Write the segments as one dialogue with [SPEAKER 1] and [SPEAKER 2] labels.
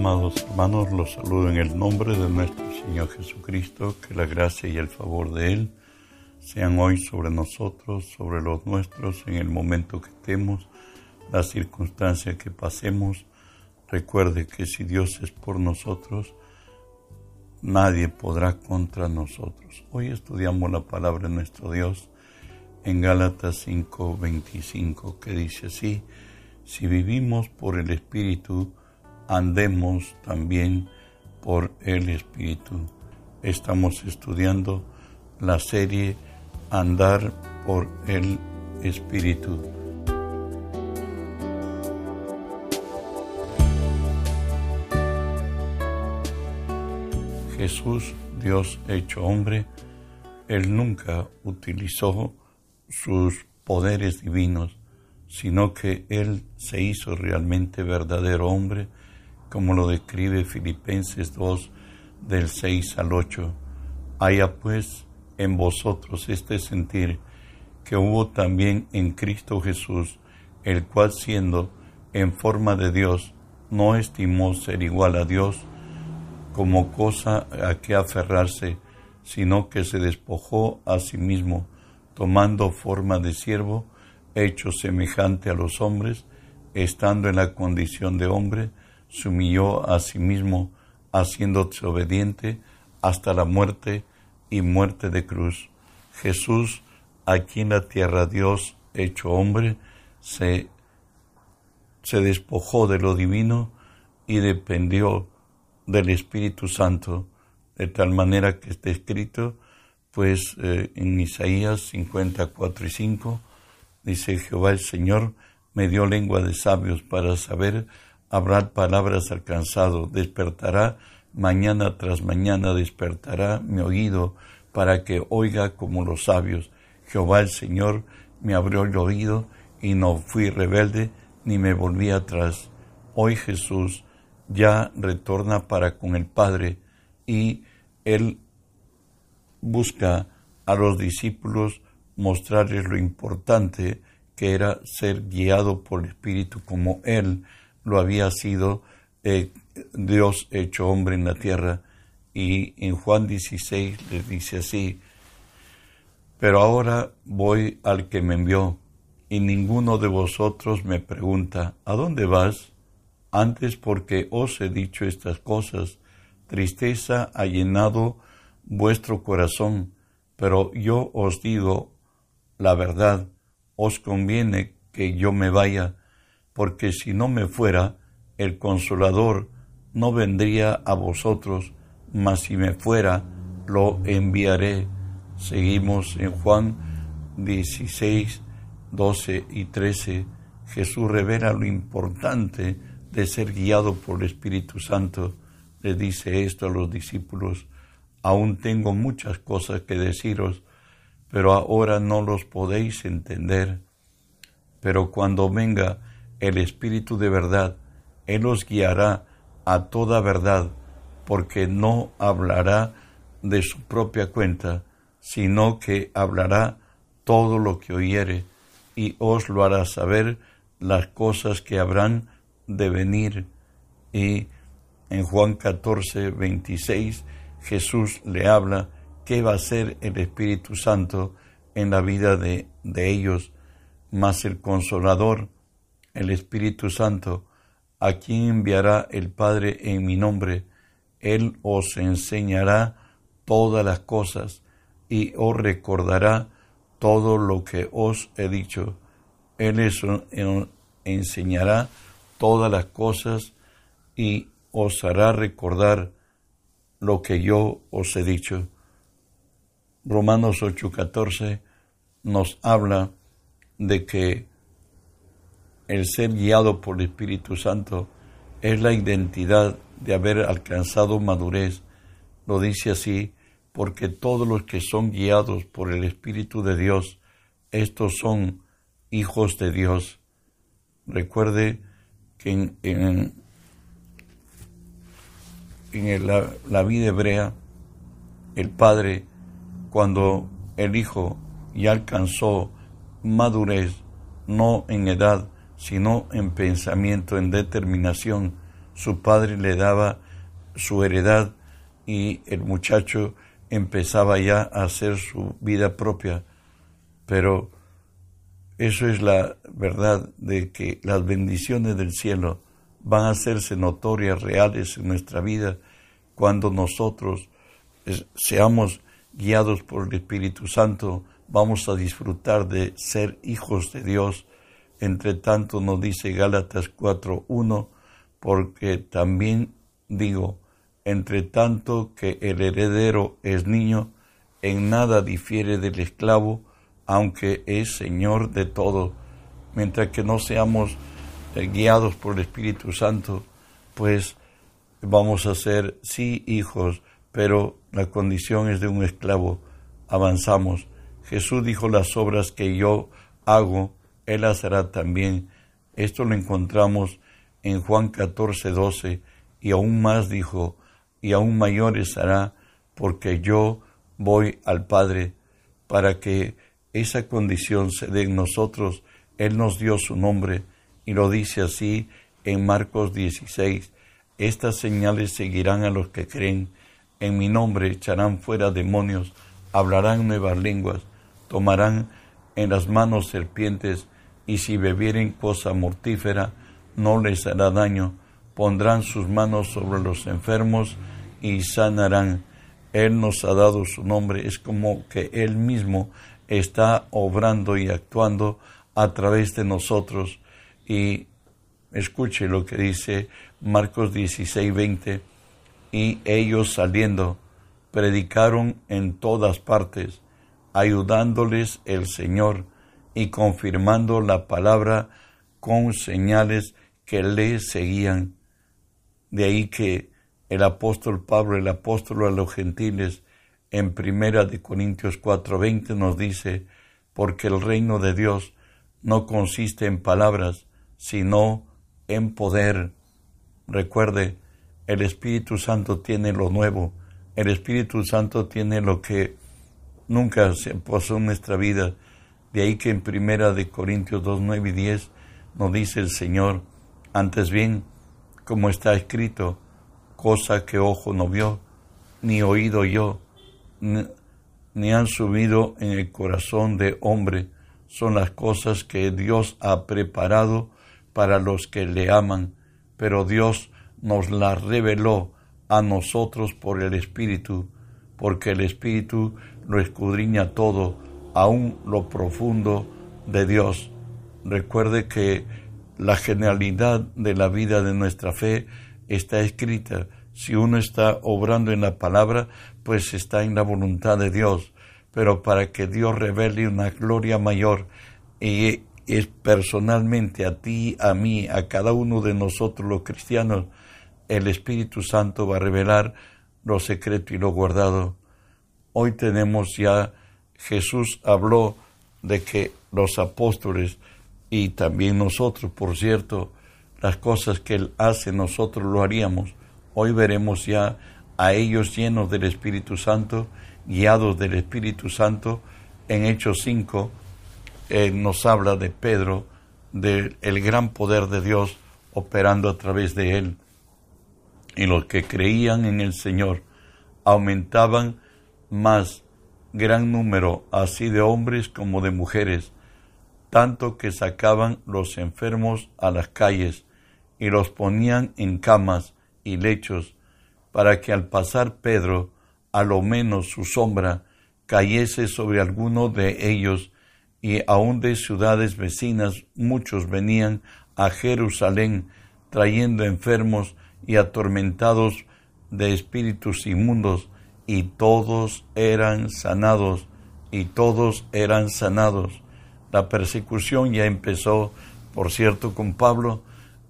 [SPEAKER 1] amados hermanos, los saludo en el nombre de nuestro Señor Jesucristo, que la gracia y el favor de Él sean hoy sobre nosotros, sobre los nuestros, en el momento que estemos, la circunstancia que pasemos. Recuerde que si Dios es por nosotros, nadie podrá contra nosotros. Hoy estudiamos la palabra de nuestro Dios en Gálatas 5:25, que dice así, si vivimos por el Espíritu, andemos también por el Espíritu. Estamos estudiando la serie Andar por el Espíritu. Jesús, Dios hecho hombre, Él nunca utilizó sus poderes divinos, sino que Él se hizo realmente verdadero hombre, como lo describe Filipenses 2 del 6 al 8. Haya pues en vosotros este sentir que hubo también en Cristo Jesús, el cual siendo en forma de Dios, no estimó ser igual a Dios como cosa a que aferrarse, sino que se despojó a sí mismo, tomando forma de siervo, hecho semejante a los hombres, estando en la condición de hombre, se humilló a sí mismo, haciéndose obediente hasta la muerte y muerte de cruz. Jesús, aquí en la tierra, Dios hecho hombre, se, se despojó de lo divino y dependió del Espíritu Santo, de tal manera que está escrito, pues eh, en Isaías 54 y 5, dice Jehová el Señor, me dio lengua de sabios para saber habrá palabras alcanzado, despertará mañana tras mañana, despertará mi oído para que oiga como los sabios. Jehová el Señor me abrió el oído y no fui rebelde ni me volví atrás. Hoy Jesús ya retorna para con el Padre y él busca a los discípulos mostrarles lo importante que era ser guiado por el Espíritu como él lo había sido eh, Dios hecho hombre en la tierra. Y en Juan 16 le dice así, pero ahora voy al que me envió, y ninguno de vosotros me pregunta, ¿a dónde vas? Antes porque os he dicho estas cosas, tristeza ha llenado vuestro corazón, pero yo os digo la verdad, os conviene que yo me vaya, porque si no me fuera, el consolador no vendría a vosotros, mas si me fuera, lo enviaré. Seguimos en Juan 16, 12 y 13. Jesús revela lo importante de ser guiado por el Espíritu Santo. Le dice esto a los discípulos, aún tengo muchas cosas que deciros, pero ahora no los podéis entender. Pero cuando venga el Espíritu de verdad, Él os guiará a toda verdad, porque no hablará de su propia cuenta, sino que hablará todo lo que oyere, y os lo hará saber las cosas que habrán de venir. Y en Juan 14, 26, Jesús le habla qué va a ser el Espíritu Santo en la vida de, de ellos, más el Consolador, el Espíritu Santo, a quien enviará el Padre en mi nombre. Él os enseñará todas las cosas y os recordará todo lo que os he dicho. Él os enseñará todas las cosas y os hará recordar lo que yo os he dicho. Romanos 8:14 nos habla de que el ser guiado por el Espíritu Santo es la identidad de haber alcanzado madurez. Lo dice así porque todos los que son guiados por el Espíritu de Dios, estos son hijos de Dios. Recuerde que en, en, la, la vida hebrea, el Padre, cuando el Hijo ya alcanzó madurez, no en edad, sino en pensamiento, en determinación, su padre le daba su heredad y el muchacho empezaba ya a hacer su vida propia. Pero eso es la verdad de que las bendiciones del cielo van a hacerse notorias, reales en nuestra vida cuando nosotros seamos guiados por el Espíritu Santo, vamos a disfrutar de ser hijos de Dios. Entre tanto nos dice Gálatas 4.1, porque también digo, entre tanto que el heredero es niño, en nada difiere del esclavo, aunque es Señor de todo. Mientras que no seamos eh, guiados por el Espíritu Santo, pues vamos a ser, sí, hijos, pero la condición es de un esclavo. Avanzamos. Jesús dijo las obras que yo hago, Él hará también. Esto lo encontramos en Juan 14, 12, y aún más dijo, y aún mayores hará, porque yo voy al Padre, para que esa condición se dé en nosotros. Él nos dio su nombre, y lo dice así en Marcos 16, estas señales seguirán a los que creen, en mi nombre echarán fuera demonios, hablarán nuevas lenguas, tomarán en las manos serpientes, y si bebieren cosa mortífera, no les hará daño, pondrán sus manos sobre los enfermos y sanarán. Él nos ha dado su nombre, es como que Él mismo está obrando y actuando a través de nosotros. Y escuche lo que dice Marcos 16, 20. Y ellos saliendo, predicaron en todas partes, ayudándoles el Señor y confirmando la palabra con señales que le seguían. De ahí que el apóstol Pablo, el apóstol a los gentiles, en primera de Corintios 4:20 nos dice, porque el reino de Dios no consiste en palabras, sino en poder. Recuerde, el Espíritu Santo tiene lo nuevo, el Espíritu Santo tiene lo que nunca se posó en nuestra vida. De ahí que en primera de Corintios 2, 9 y 10 nos dice el Señor, antes bien, como está escrito, cosa que ojo no vio, ni oído yo, ni, han subido en el corazón de hombre, son las cosas que Dios ha preparado para los que le aman, pero Dios nos las reveló a nosotros por el Espíritu, porque el Espíritu lo escudriña todo, aún lo profundo de Dios. Recuerde que la generalidad de la vida de nuestra fe está escrita. Si uno está obrando en la palabra, pues está en la voluntad de Dios. Pero para que Dios revele una gloria mayor y es personalmente a ti, a mí, a cada uno de nosotros los cristianos, el Espíritu Santo va a revelar lo secreto y lo guardado. Hoy tenemos ya, Jesús habló de que los apóstoles y también nosotros, por cierto, las cosas que Él hace, nosotros lo haríamos. Hoy veremos ya a ellos llenos del Espíritu Santo, guiados del Espíritu Santo. En Hechos 5 eh, nos habla de Pedro, del gran poder de Dios operando a través de él. Y los que creían en el Señor aumentaban más gran número así de hombres como de mujeres tanto que sacaban los enfermos a las calles y los ponían en camas y lechos, para que al pasar Pedro, a lo menos su sombra, cayese sobre alguno de ellos, y aun de ciudades vecinas muchos venían a Jerusalén trayendo enfermos y atormentados de espíritus inmundos, y todos eran sanados, y todos eran sanados la persecución ya empezó, por cierto, con Pablo.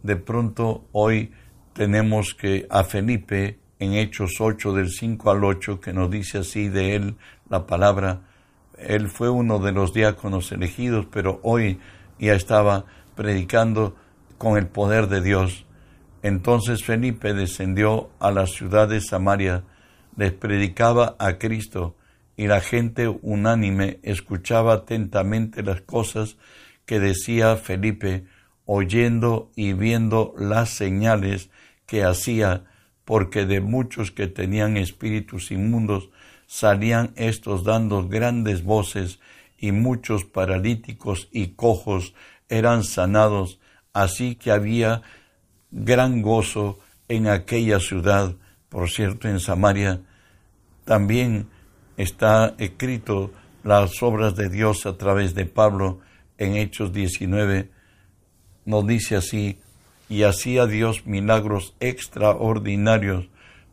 [SPEAKER 1] De pronto hoy tenemos que a Felipe en Hechos 8 del 5 al 8 que nos dice así de él la palabra. Él fue uno de los diáconos elegidos, pero hoy ya estaba predicando con el poder de Dios. Entonces Felipe descendió a la ciudad de Samaria, les predicaba a Cristo y la gente unánime escuchaba atentamente las cosas que decía Felipe, oyendo y viendo las señales que hacía, porque de muchos que tenían espíritus inmundos salían estos dando grandes voces, y muchos paralíticos y cojos eran sanados, así que había gran gozo en aquella ciudad. Por cierto, en Samaria también está escrito las obras de Dios a través de Pablo en Hechos 19. Nos dice así, y hacía Dios milagros extraordinarios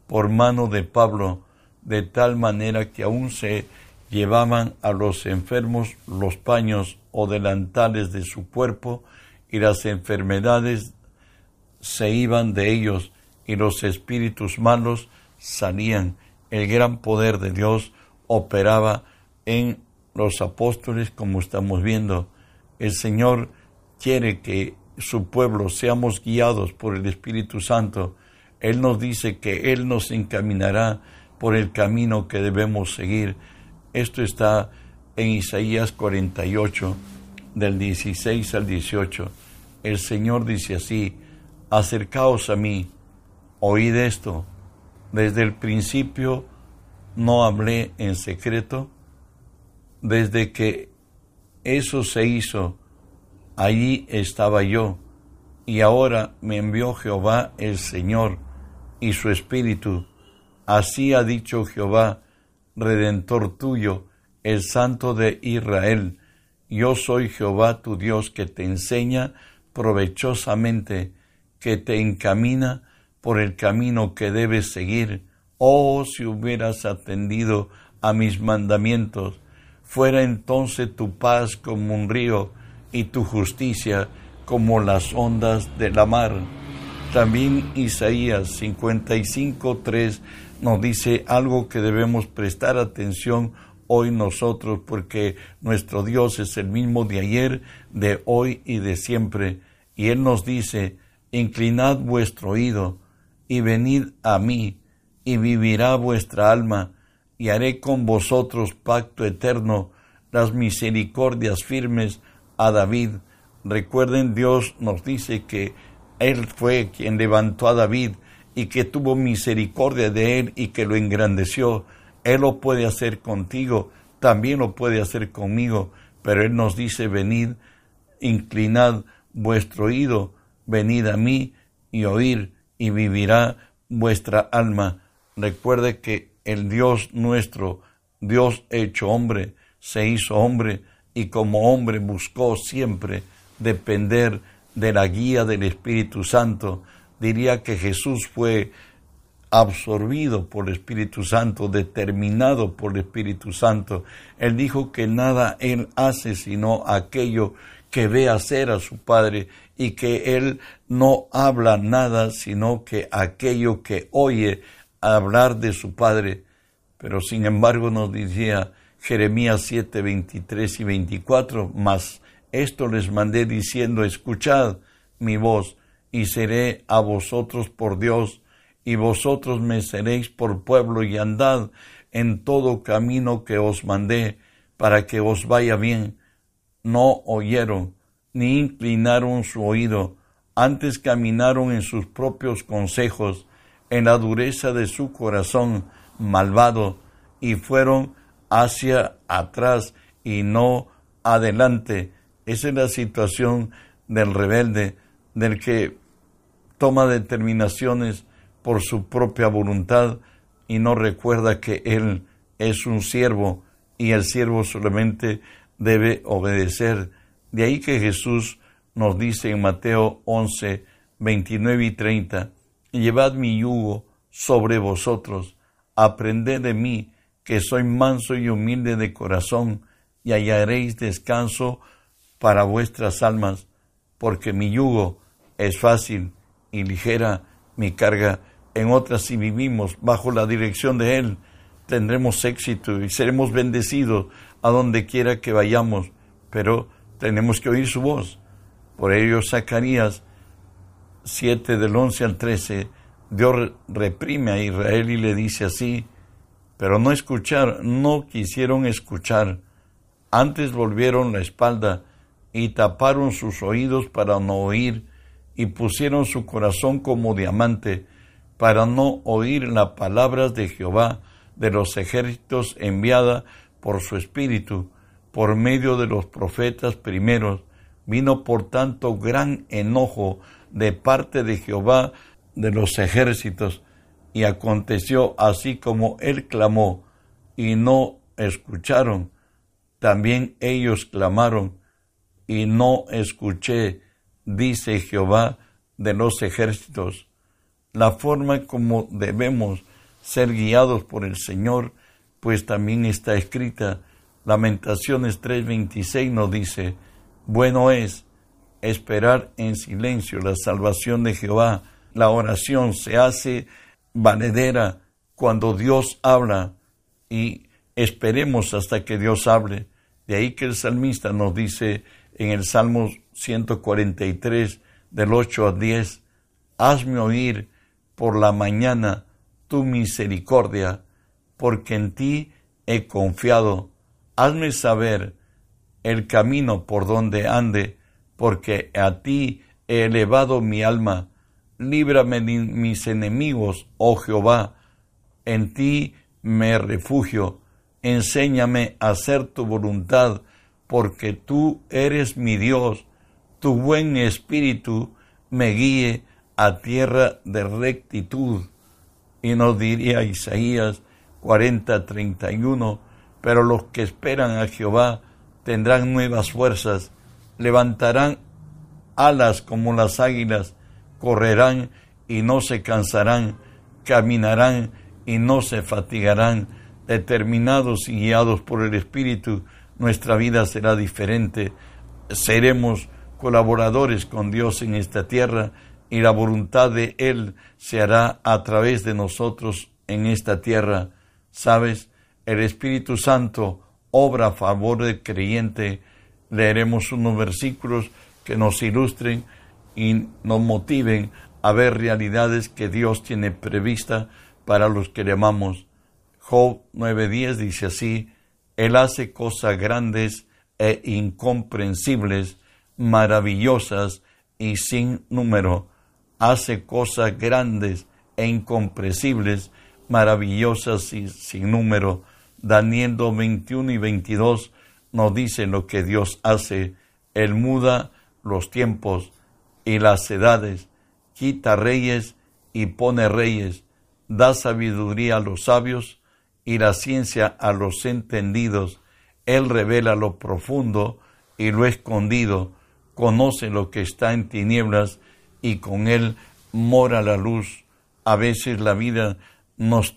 [SPEAKER 1] por mano de Pablo, de tal manera que aún se llevaban a los enfermos los paños o delantales de su cuerpo y las enfermedades se iban de ellos y los espíritus malos salían. El gran poder de Dios operaba en los apóstoles como estamos viendo. El Señor quiere que su pueblo seamos guiados por el Espíritu Santo. Él nos dice que Él nos encaminará por el camino que debemos seguir. Esto está en Isaías 48, del 16 al 18. El Señor dice así, acercaos a mí, oíd esto. Desde el principio no hablé en secreto, desde que eso se hizo, allí estaba yo, y ahora me envió Jehová el Señor y su Espíritu. Así ha dicho Jehová, Redentor tuyo, el Santo de Israel. Yo soy Jehová tu Dios que te enseña provechosamente, que te encamina por el camino que debes seguir. Oh, si hubieras atendido a mis mandamientos, fuera entonces tu paz como un río y tu justicia como las ondas de la mar. También Isaías 55.3 nos dice algo que debemos prestar atención hoy nosotros, porque nuestro Dios es el mismo de ayer, de hoy y de siempre. Y Él nos dice, inclinad vuestro oído y venid a mí, y vivirá vuestra alma, y haré con vosotros pacto eterno, las misericordias firmes a David. Recuerden, Dios nos dice que Él fue quien levantó a David, y que tuvo misericordia de él y que lo engrandeció. Él lo puede hacer contigo, también lo puede hacer conmigo, pero Él nos dice, venid, inclinad vuestro oído, venid a mí y oír, y vivirá vuestra alma. Recuerde que el Dios nuestro, Dios hecho hombre, se hizo hombre y como hombre buscó siempre depender de la guía del Espíritu Santo, diría que Jesús fue absorbido por el Espíritu Santo, determinado por el Espíritu Santo. Él dijo que nada él hace sino aquello que ve hacer a su Padre y que él no habla nada sino que aquello que oye hablar de su Padre. Pero sin embargo nos decía Jeremías 7, 23 y 24, mas esto les mandé diciendo, escuchad mi voz y seré a vosotros por Dios, y vosotros me seréis por pueblo, y andad en todo camino que os mandé, para que os vaya bien. No oyeron, ni inclinaron su oído, antes caminaron en sus propios consejos, en la dureza de su corazón malvado, y fueron hacia atrás y no adelante. Esa es la situación del rebelde, del que toma determinaciones por su propia voluntad y no recuerda que Él es un siervo y el siervo solamente debe obedecer. De ahí que Jesús nos dice en Mateo 11, 29 y 30, Llevad mi yugo sobre vosotros, aprended de mí, que soy manso y humilde de corazón, y hallaréis descanso para vuestras almas, porque mi yugo es fácil y ligera mi carga. En otras, si vivimos bajo la dirección de Él, tendremos éxito y seremos bendecidos a donde quiera que vayamos, pero tenemos que oír su voz. Por ello, Zacarías 7 del 11 al 13, Dios reprime a Israel y le dice así, pero no escuchar, no quisieron escuchar, antes volvieron la espalda y taparon sus oídos para no oír y pusieron su corazón como diamante para no oír las palabras de Jehová de los ejércitos enviada por su espíritu por medio de los profetas primeros. Vino por tanto gran enojo de parte de Jehová de los ejércitos y aconteció así como él clamó y no escucharon, también ellos clamaron y no escuché, dice Jehová de los ejércitos. La forma como debemos ser guiados por el Señor, pues también está escrita. Lamentaciones 3:26 nos dice, bueno es esperar en silencio la salvación de Jehová. La oración se hace valedera cuando Dios habla y esperemos hasta que Dios hable. De ahí que el salmista nos dice en el Salmo 143 del 8 a 10, hazme oír por la mañana tu misericordia, porque en ti he confiado. Hazme saber el camino por donde ande, porque a ti he elevado mi alma. Líbrame de mis enemigos, oh Jehová. En ti me refugio. Enséñame a hacer tu voluntad, porque tú eres mi Dios. Tu buen espíritu me guíe a tierra de rectitud. Y nos diría Isaías 40, 31, pero los que esperan a Jehová tendrán nuevas fuerzas, levantarán alas como las águilas, correrán y no se cansarán, caminarán y no se fatigarán, determinados y guiados por el Espíritu, nuestra vida será diferente, seremos colaboradores con Dios en esta tierra y la voluntad de Él se hará a través de nosotros en esta tierra. Sabes, el Espíritu Santo obra a favor del creyente. Leeremos unos versículos que nos ilustren y nos motiven a ver realidades que Dios tiene prevista para los que le amamos. Job 9:10 dice así, Él hace cosas grandes e incomprensibles, maravillosas y sin número. Hace cosas grandes e incomprensibles, maravillosas y sin número. Daniel 21 y 22 nos dice lo que Dios hace. Él muda los tiempos y las edades, quita reyes y pone reyes, da sabiduría a los sabios y la ciencia a los entendidos. Él revela lo profundo y lo escondido, conoce lo que está en tinieblas y con él mora la luz. A veces la vida nos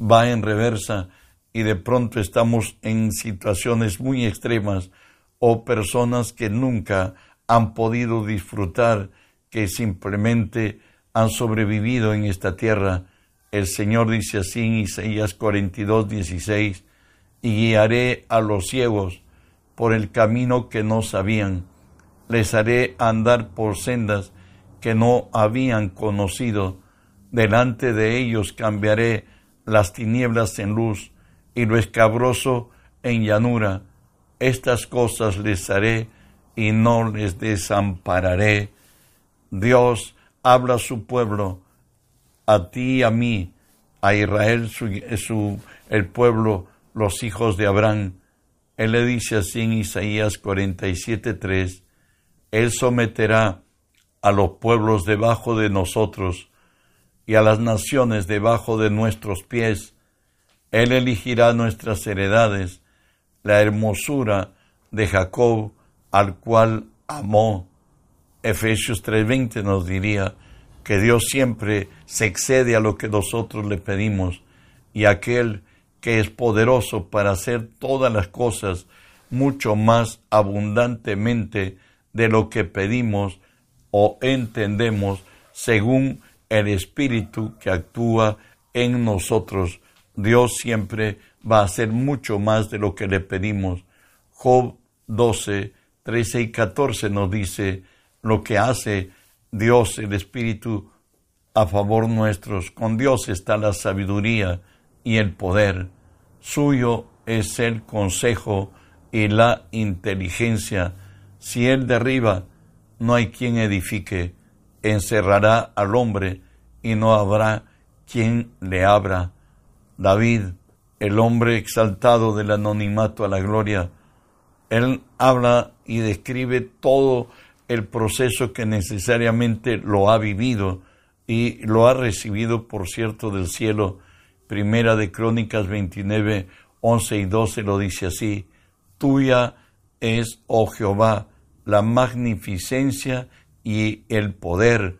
[SPEAKER 1] va en reversa y de pronto estamos en situaciones muy extremas o personas que nunca han podido disfrutar, que simplemente han sobrevivido en esta tierra. El Señor dice así en Isaías 42, 16, y guiaré a los ciegos por el camino que no sabían, les haré andar por sendas que no habían conocido, delante de ellos cambiaré las tinieblas en luz y lo escabroso en llanura. Estas cosas les haré y no les desampararé. Dios habla a su pueblo, a ti y a mí, a Israel, su, el pueblo, los hijos de Abraham. Él le dice así en Isaías 47:3, Él someterá a los pueblos debajo de nosotros y a las naciones debajo de nuestros pies. Él elegirá nuestras heredades, la hermosura de Jacob, al cual amó. Efesios 3:20 nos diría que Dios siempre se excede a lo que nosotros le pedimos y aquel que es poderoso para hacer todas las cosas mucho más abundantemente de lo que pedimos o entendemos según el Espíritu que actúa en nosotros. Dios siempre va a hacer mucho más de lo que le pedimos. Job 12, 13 y 14 nos dice lo que hace Dios, el Espíritu, a favor nuestros. Con Dios está la sabiduría y el poder. Suyo es el consejo y la inteligencia. Si Él derriba, no hay quien edifique, encerrará al hombre y no habrá quien le abra. David, el hombre exaltado del anonimato a la gloria, él habla y describe todo el proceso que necesariamente lo ha vivido y lo ha recibido, por cierto, del cielo. Primera de Crónicas 29, 11 y 12 lo dice así, Tuya es, oh Jehová, la magnificencia y el poder,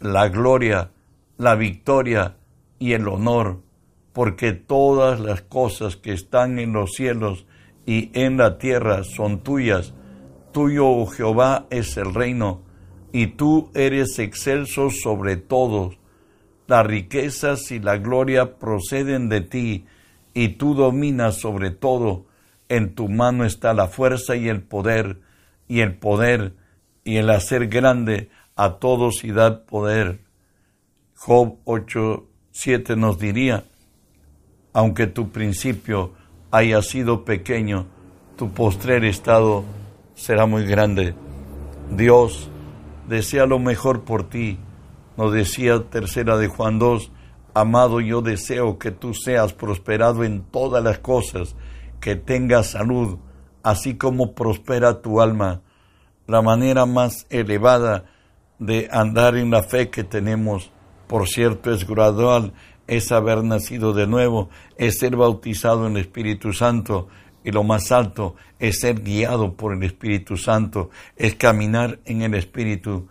[SPEAKER 1] la gloria, la victoria y el honor, porque todas las cosas que están en los cielos y en la tierra son tuyas. Tuyo, oh Jehová, es el reino, y tú eres excelso sobre todos. Las riquezas y la gloria proceden de ti, y tú dominas sobre todo. En tu mano está la fuerza y el poder y el poder y el hacer grande a todos y dar poder. Job 8, 7 nos diría, aunque tu principio haya sido pequeño, tu postrer estado será muy grande. Dios desea lo mejor por ti. Nos decía tercera de Juan 2, amado yo deseo que tú seas prosperado en todas las cosas, que tengas salud, así como prospera tu alma. La manera más elevada de andar en la fe que tenemos, por cierto, es gradual, es haber nacido de nuevo, es ser bautizado en el Espíritu Santo, y lo más alto es ser guiado por el Espíritu Santo, es caminar en el Espíritu.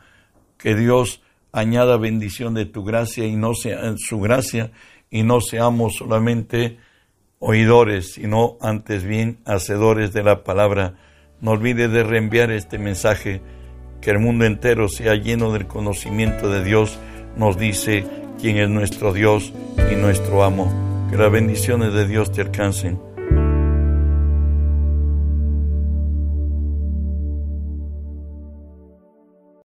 [SPEAKER 1] Que Dios añada bendición de tu gracia y no sea su gracia y no seamos solamente oidores, sino antes bien hacedores de la palabra. No olvides de reenviar este mensaje, que el mundo entero sea lleno del conocimiento de Dios, nos dice quién es nuestro Dios y nuestro amo. Que las bendiciones de Dios te alcancen.